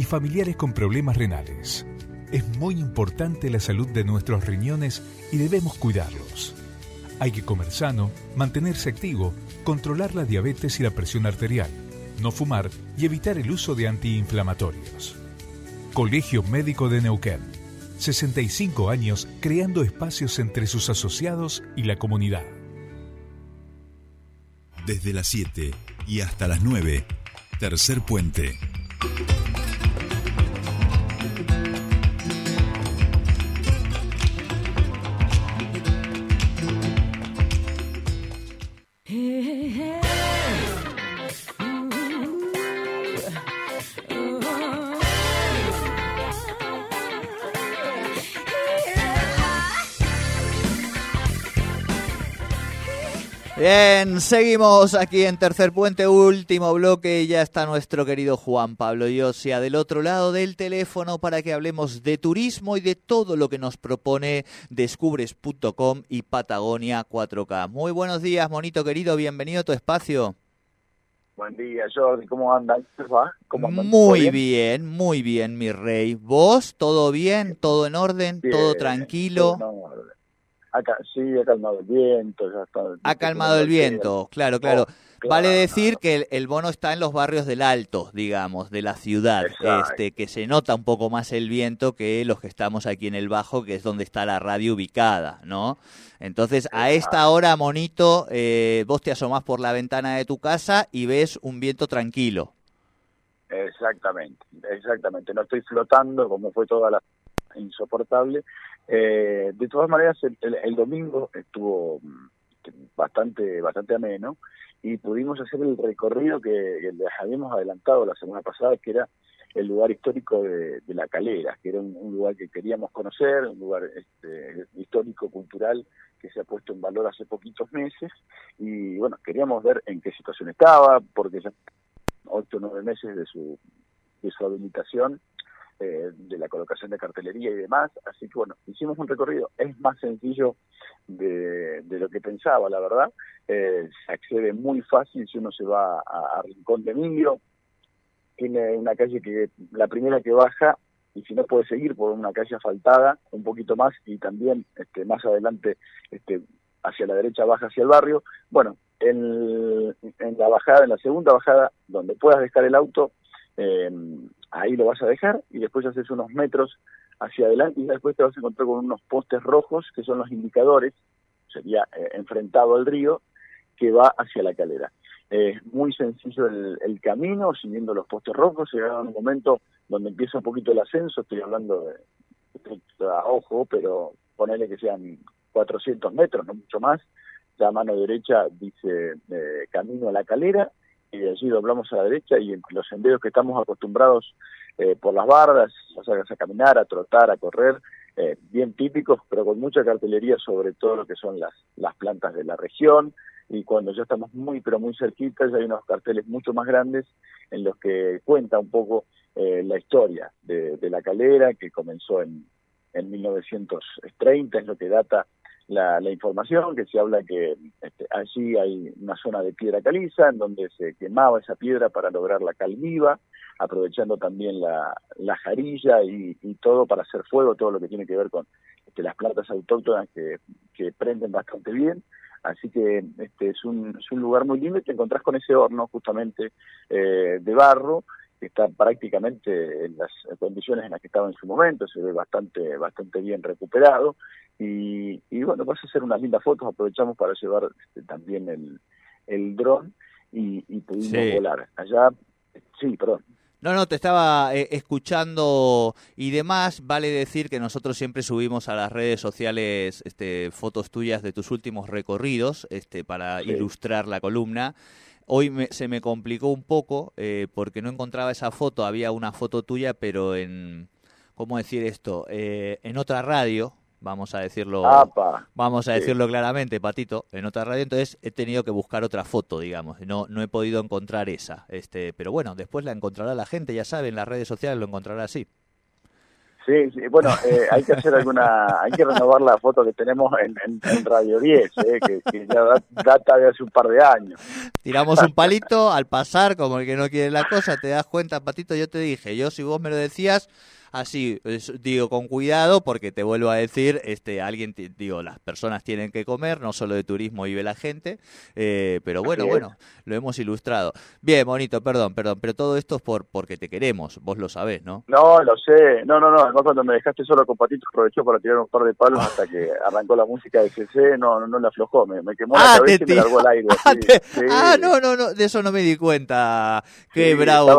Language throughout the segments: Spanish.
y familiares con problemas renales. Es muy importante la salud de nuestros riñones y debemos cuidarlos. Hay que comer sano, mantenerse activo, controlar la diabetes y la presión arterial, no fumar y evitar el uso de antiinflamatorios. Colegio Médico de Neuquén. 65 años creando espacios entre sus asociados y la comunidad. Desde las 7 y hasta las 9, tercer puente. Bien, seguimos aquí en Tercer Puente, último bloque, y ya está nuestro querido Juan Pablo Yosia del otro lado del teléfono para que hablemos de turismo y de todo lo que nos propone descubres.com y Patagonia 4K. Muy buenos días, monito querido, bienvenido a tu espacio. Buen día, Jordi, ¿cómo andan? ¿Cómo andan? Muy bien? muy bien, mi rey. ¿Vos? ¿Todo bien? ¿Todo en orden? ¿Todo tranquilo? Acá, sí, ha calmado el viento. Ya está, ha calmado el viento, claro, claro. Vale decir que el, bono está en los barrios del Alto, digamos, de la ciudad, este, que se nota un poco más el viento que los que estamos aquí en el Bajo, que es donde está la radio ubicada, ¿no? Entonces, a esta hora, monito, eh, vos te asomás por la ventana de tu casa y ves un viento tranquilo. Exactamente, exactamente. No estoy flotando como fue toda la insoportable, eh, de todas maneras, el, domingo estuvo mm, bastante bastante ameno y pudimos hacer el recorrido que, les habíamos adelantado la semana pasada, que era el lugar histórico de, La Calera, que era un, lugar que queríamos conocer, un lugar este, histórico-cultural que se ha puesto en valor hace poquitos meses. Y bueno, queríamos ver en qué situación estaba, porque ya ocho o nueve meses de su, de su habilitación eh, de la colocación de cartelería y demás. Así que bueno, hicimos un recorrido. Es más sencillo de, lo que pensaba, la verdad. Eh, se accede muy fácil si uno se va a, Rincón de Emilio. Tiene una calle que, la primera que baja, y si no puede seguir por una calle asfaltada, un poquito más, y también este, más adelante este, hacia la derecha baja hacia el barrio. Bueno, en, en la bajada, en la segunda bajada, donde puedas dejar el auto, eh, ahí lo vas a dejar y después haces unos metros hacia adelante y después te vas a encontrar con unos postes rojos que son los indicadores, sería eh, enfrentado al río, que va hacia la calera. Es muy sencillo el, camino, siguiendo los postes rojos, llega a un momento donde empieza un poquito el ascenso, estoy hablando de, a ojo, pero ponele que sean 400 metros, no mucho más, la mano derecha dice eh, camino a la calera y de allí doblamos a la derecha y en los senderos que estamos acostumbrados eh, por las bardas, a caminar, a trotar, a correr, eh, bien típicos, pero con mucha cartelería sobre todo lo que son las, las plantas de la región, y cuando ya estamos muy, pero muy cerquita, ya hay unos carteles mucho más grandes en los que cuenta un poco eh, la historia de, de, la calera, que comenzó en, en 1930, es lo que data la, información, que se habla que este, allí hay una zona de piedra caliza en donde se quemaba esa piedra para lograr la cal viva, aprovechando también la, la jarilla y, todo para hacer fuego, todo lo que tiene que ver con este, las plantas autóctonas que, que prenden bastante bien. Así que este, es, un, es un lugar muy lindo y te encontrás con ese horno justamente eh, de barro que está prácticamente en las condiciones en las que estaba en su momento, se ve bastante, bastante bien recuperado y, y bueno, vas a hacer unas lindas fotos, aprovechamos para llevar este, también el, el dron y, pudimos volar. Allá, sí, perdón. No, no, te estaba eh, escuchando y demás. Vale decir que nosotros siempre subimos a las redes sociales este, fotos tuyas de tus últimos recorridos este, para ilustrar la columna. Hoy se me complicó un poco eh, porque no encontraba esa foto. Había una foto tuya, pero en, ¿cómo decir esto? Eh, en otra radio, vamos a decirlo vamos a decirlo claramente patito en otra radio entonces he tenido que buscar otra foto digamos no no he podido encontrar esa este pero bueno después la encontrará la gente ya saben las redes sociales lo encontrará así Sí, sí, bueno, eh, hay que hacer alguna, hay que renovar la foto que tenemos en, Radio 10, eh, que, ya data de hace un par de años. Tiramos un palito al pasar, como el que no quiere la cosa, te das cuenta, Patito, yo te dije, yo si vos me lo decías, así, digo, con cuidado, porque te vuelvo a decir, este, alguien, digo, las personas tienen que comer, no solo de turismo vive la gente, eh, pero bueno, bueno, lo hemos ilustrado. Bien, bonito, perdón, perdón, pero todo esto es por porque te queremos, vos lo sabés, ¿no? No, lo sé, no, no, no, además cuando me dejaste solo con Patito aprovechó para tirar un par de palos hasta que arrancó la música de CC, no, no, no le aflojó, me, quemó la ah, cabeza y me largó el aire. Ah, ah, no, no, no, de eso no me di cuenta, qué bravo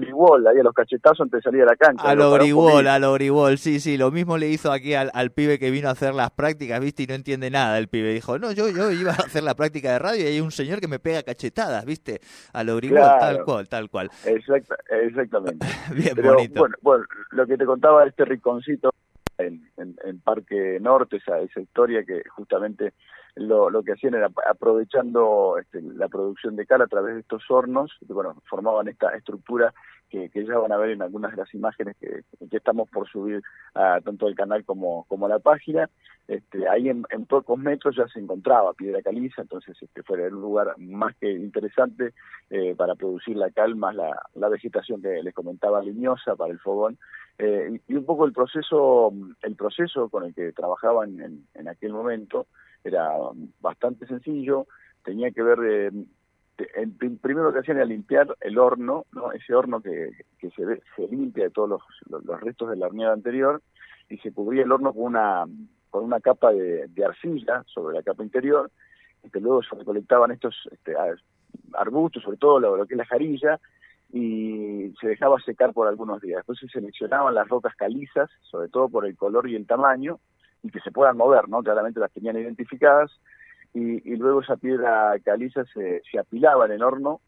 Gribol, ahí a los cachetazos antes de salir a la cancha. A lo Gribol, a lo Gribol, sí, sí, lo mismo le hizo aquí al, pibe que vino a hacer las prácticas, viste, y no entiende nada el pibe. Dijo, no, yo, yo iba a hacer la práctica de radio y hay un señor que me pega cachetadas, viste, a lo Gribol, tal cual, tal cual. exactamente. Bien bonito. Bueno, bueno, lo que te contaba este riconcito en, en, Parque Norte, esa, esa historia que justamente lo, que hacían era aprovechando este, la producción de cal a través de estos hornos, que bueno, formaban esta estructura que, que, ya van a ver en algunas de las imágenes que, estamos por subir a tanto el canal como, como la página. Este, ahí en, en, pocos metros ya se encontraba piedra caliza, entonces este, fue un lugar más que interesante eh, para producir la cal, más la, la vegetación que les comentaba leñosa para el fogón, eh, y, un poco el proceso, el proceso con el que trabajaban en, en aquel momento, era bastante sencillo, tenía que ver, de, el primero que hacían era limpiar el horno, ¿no? ese horno que, que se, se limpia de todos los, los, restos de la horneada anterior, y se cubría el horno con una, con una capa de, arcilla sobre la capa interior, y que luego se recolectaban estos este, arbustos, sobre todo lo, que es la jarilla, y se dejaba secar por algunos días. Después se seleccionaban las rocas calizas, sobre todo por el color y el tamaño, y que se puedan mover, ¿no? Claramente las tenían identificadas y, luego esa piedra caliza se, se apilaba en el horno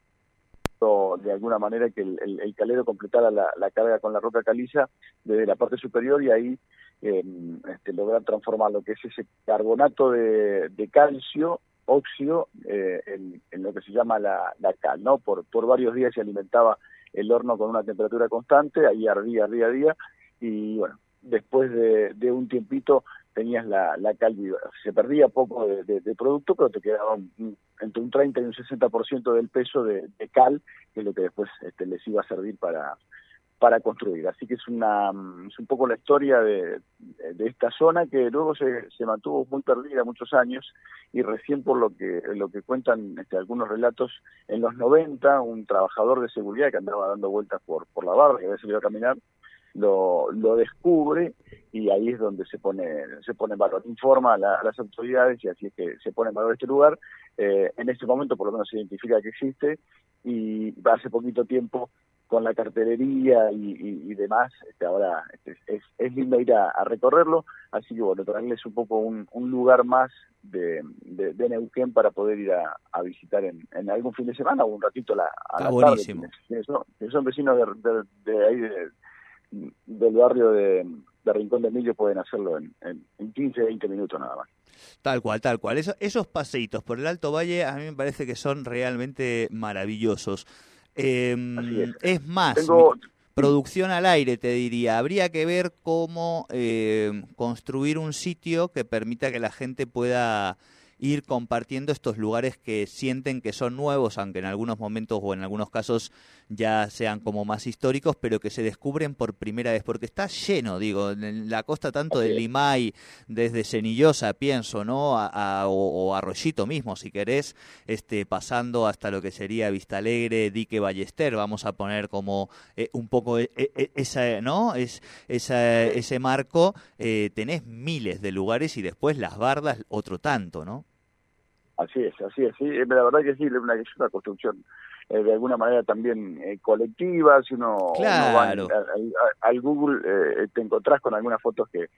de alguna manera que el, el, calero completara la, carga con la roca caliza desde la parte superior y ahí eh, este, lograr transformar lo que es ese carbonato de calcio óxido eh, en, lo que se llama la, cal, ¿no? Por, por varios días se alimentaba el horno con una temperatura constante, ahí ardía, ardía, ardía, y bueno, después de, de un tiempito tenías la, la cal Se perdía poco de, producto, pero te quedaba entre un 30 y un 60% del peso de, cal, que es lo que después este, les iba a servir para, para construir. Así que es una es un poco la historia de, de esta zona que luego se, se mantuvo muy perdida muchos años y recién por lo que lo que cuentan este, algunos relatos en los 90 un trabajador de seguridad que andaba dando vueltas por por la barra que había salido a caminar lo, lo descubre y ahí es donde se pone se pone en valor, informa a, las autoridades y así es que se pone en valor este lugar. Eh, en este momento por lo menos se identifica que existe y hace poquito tiempo con la cartelería y, demás, este, ahora este, es, es, lindo ir a, recorrerlo, así que bueno, traerles un poco un, un lugar más de, de, Neuquén para poder ir a, visitar en, en, algún fin de semana o un ratito la, a la buenísimo. tarde. Son, son vecinos de, de ahí, de, del barrio de, Rincón de Emilio pueden hacerlo en, en, 15, 20 minutos nada más. Tal cual, tal cual. esos paseitos por el Alto Valle a mí me parece que son realmente maravillosos. Em, es. más, producción al aire, te diría. Habría que ver cómo em, construir un sitio que permita que la gente pueda ir compartiendo estos lugares que sienten que son nuevos, aunque en algunos momentos o en algunos casos ya sean como más históricos, pero que se descubren por primera vez, porque está lleno, digo, en la costa tanto de Limay, desde Cenillosa, pienso, ¿no? A, o, Arroyito mismo, si querés, este, pasando hasta lo que sería Vista Alegre, Dique Ballester, vamos a poner como eh, un poco eh, eh, esa, ¿no? Es, esa, ese marco, tenés miles de lugares y después las bardas otro tanto, ¿no? Así es, así es, sí, eh, la verdad que sí, es una, es una construcción eh, de alguna manera también eh, colectiva, si uno, va al, Google te encontrás con algunas fotos que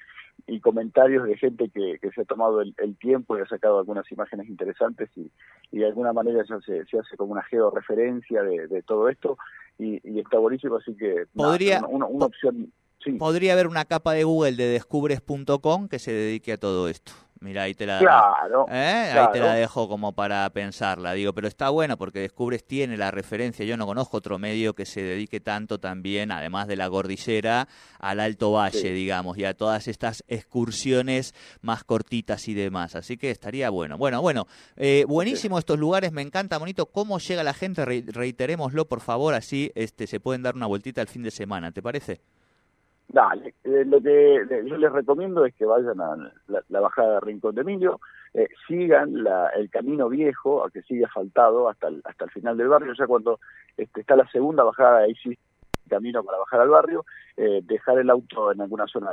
y comentarios de gente que, que se ha tomado el, tiempo y ha sacado algunas imágenes interesantes y, y de alguna manera se, se hace como una georreferencia de, de todo esto y, y está buenísimo, así que podría una, opción... Podría haber una capa de Google de descubres.com que se dedique a todo esto Mira, ahí te la claro, ¿eh? ahí te la dejo como para pensarla, digo, pero está bueno porque Descubres tiene la referencia, yo no conozco otro medio que se dedique tanto también, además de la cordillera, al Alto Valle, digamos, y a todas estas excursiones más cortitas y demás, así que estaría bueno. Bueno, bueno, eh, buenísimo estos lugares, me encanta, bonito, cómo llega la gente, reiterémoslo por favor, así este se pueden dar una vueltita el fin de semana, ¿te parece? Dale, eh, lo que yo les recomiendo es que vayan a la, bajada de Rincón de Millo, eh, sigan la, el camino viejo, a que sigue asfaltado hasta el, hasta el final del barrio, ya cuando este, está la segunda bajada, ahí sí camino para bajar al barrio, eh, dejar el auto en alguna zona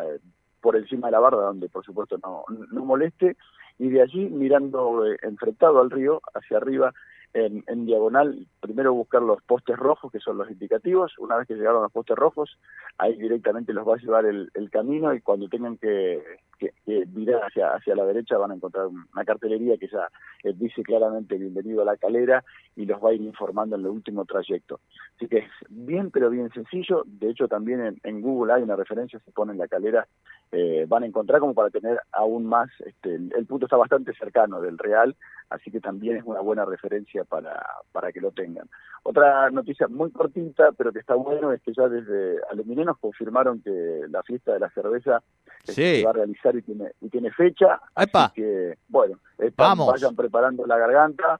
por encima de la barda, donde por supuesto no, no moleste, y de allí mirando enfrentado al río, hacia arriba, en, en, diagonal, primero buscar los postes rojos, que son los indicativos. Una vez que llegaron los postes rojos, ahí directamente los va a llevar el, el camino y cuando tengan que, que, mirar hacia, hacia la derecha van a encontrar una cartelería que ya eh, dice claramente bienvenido a la calera y los va a ir informando en el último trayecto. Así que es bien, pero bien sencillo. De hecho, también en, en Google hay una referencia, se pone en la calera, eh, van a encontrar como para tener aún más, este, el punto está bastante cercano del real, así que también es una buena referencia para, para que lo tengan. Otra noticia muy cortita, pero que está bueno, es que ya desde Aluminenos confirmaron que la fiesta de la cerveza se va a realizar y tiene, y tiene fecha. Así que, bueno, vayan preparando la garganta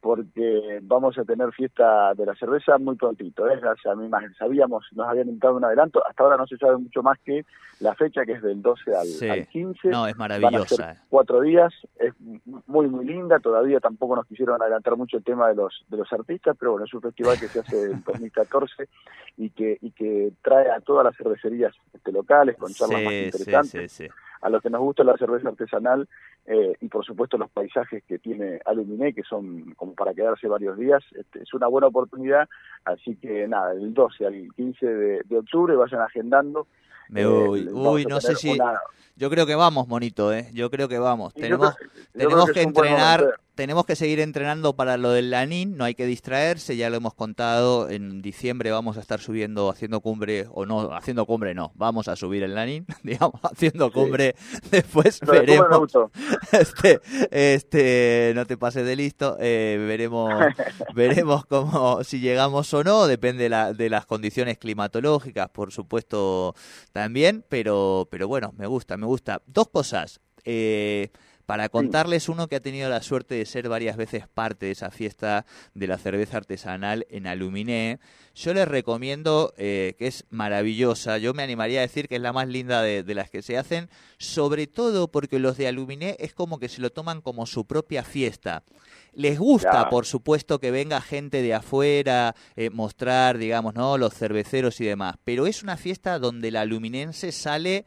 porque vamos a tener fiesta de la cerveza muy prontito. ¿eh? sabíamos, nos habían entrado un adelanto, hasta ahora no se sabe mucho más que la fecha, que es del 12 al, 15. No, es maravillosa. cuatro días, es muy, muy linda, todavía tampoco nos quisieron adelantar mucho el tema de los, de los artistas, pero bueno, es un festival que se hace en 2014 y que, y que trae a todas las cervecerías este, locales con charlas más interesantes a los que nos gusta la cerveza artesanal eh, y por supuesto los paisajes que tiene Aluminé, que son como para quedarse varios días, este, es una buena oportunidad, así que nada, del 12 al 15 de, octubre vayan agendando. Me, uy, uy no sé si... Yo creo que vamos, monito, ¿eh? Yo creo que vamos. tenemos tenemos que, entrenar, tenemos que seguir entrenando para lo del Lanín, no hay que distraerse, ya lo hemos contado, en diciembre vamos a estar subiendo, haciendo cumbre, o no, haciendo cumbre no, vamos a subir el Lanín, digamos, haciendo cumbre, después veremos. Este, este, no te pases de listo, eh, veremos, veremos cómo, si llegamos o no, depende de, la, de las condiciones climatológicas, por supuesto, también, pero, pero bueno, me gusta, me gusta. Dos cosas. Eh, para contarles uno que ha tenido la suerte de ser varias veces parte de esa fiesta de la cerveza artesanal en Aluminé, yo les recomiendo eh, que es maravillosa, yo me animaría a decir que es la más linda de, las que se hacen, sobre todo porque los de Aluminé es como que se lo toman como su propia fiesta. Les gusta, por supuesto, que venga gente de afuera, eh, mostrar, digamos, ¿no? Los cerveceros y demás, pero es una fiesta donde el aluminense sale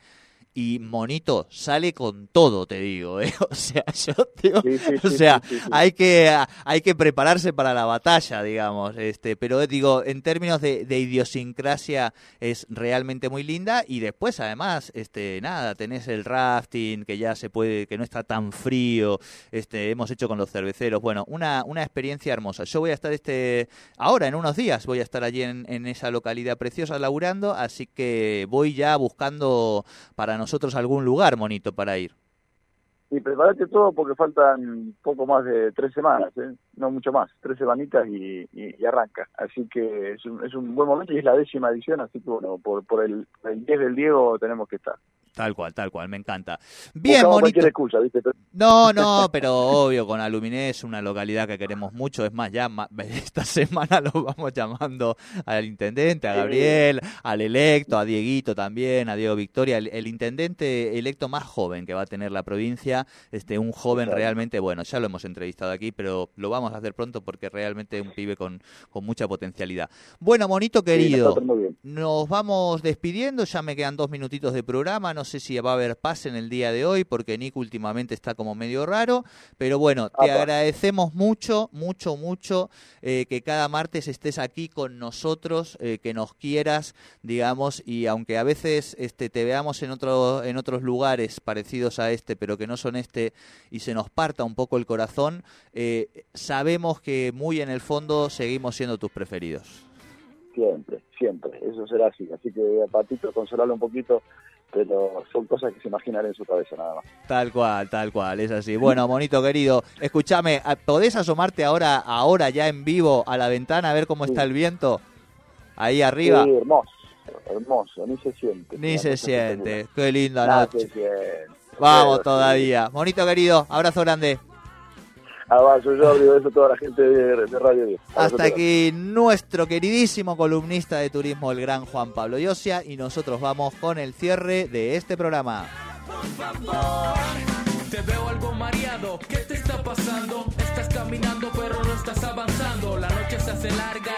y Monito sale con todo, te digo, ¿eh? O sea, yo digo, o sea, hay que hay que prepararse para la batalla, digamos, este, pero digo, en términos de, de, idiosincrasia es realmente muy linda y después además, este, nada, tenés el rafting que ya se puede, que no está tan frío, este, hemos hecho con los cerveceros, bueno, una una experiencia hermosa. Yo voy a estar este ahora en unos días voy a estar allí en, en esa localidad preciosa laburando, así que voy ya buscando para nosotros algún lugar, Monito, para ir. Y prepárate todo porque faltan poco más de tres semanas, ¿eh? no mucho más, tres semanitas y, arranca. Así que es un, es un, buen momento y es la décima edición, así que bueno, por, por el, el 10 del Diego tenemos que estar. Tal cual, tal cual, me encanta. Bien, bonito. No, no, pero obvio, con Aluminé es una localidad que queremos mucho. Es más, ya esta semana lo vamos llamando al intendente, a Gabriel, al electo, a Dieguito también, a Diego Victoria, el, intendente electo más joven que va a tener la provincia. Este, un joven realmente, bueno, ya lo hemos entrevistado aquí, pero lo vamos a hacer pronto porque realmente es un pibe con, con mucha potencialidad. Bueno, monito querido, nos vamos despidiendo, ya me quedan dos minutitos de programa no sé si va a haber paz en el día de hoy porque Nico últimamente está como medio raro, pero bueno, te agradecemos mucho, mucho, mucho eh, que cada martes estés aquí con nosotros, eh, que nos quieras, digamos, y aunque a veces este, te veamos en, otro, en otros lugares parecidos a este, pero que no son este, y se nos parta un poco el corazón, eh, sabemos que muy en el fondo seguimos siendo tus preferidos. siempre, siempre, eso será así. Así que Patito consolarlo un poquito, pero son cosas que se imaginan en su cabeza nada más. Tal cual, tal cual, es así. Bueno, monito querido, escúchame, ¿podés asomarte ahora, ahora ya en vivo a la ventana a ver cómo está el viento? Ahí arriba. Sí, hermoso, hermoso, ni se siente. Ni se siente, qué linda noche. Vamos todavía. Monito querido, abrazo grande. Abrazo Jordi, beso a toda la gente de, Radio 10. Hasta aquí nuestro queridísimo columnista de turismo, el gran Juan Pablo Yosia, y nosotros vamos con el cierre de este programa. Te veo algo mareado, ¿qué te está pasando? Estás caminando pero no estás avanzando, la noche se hace larga.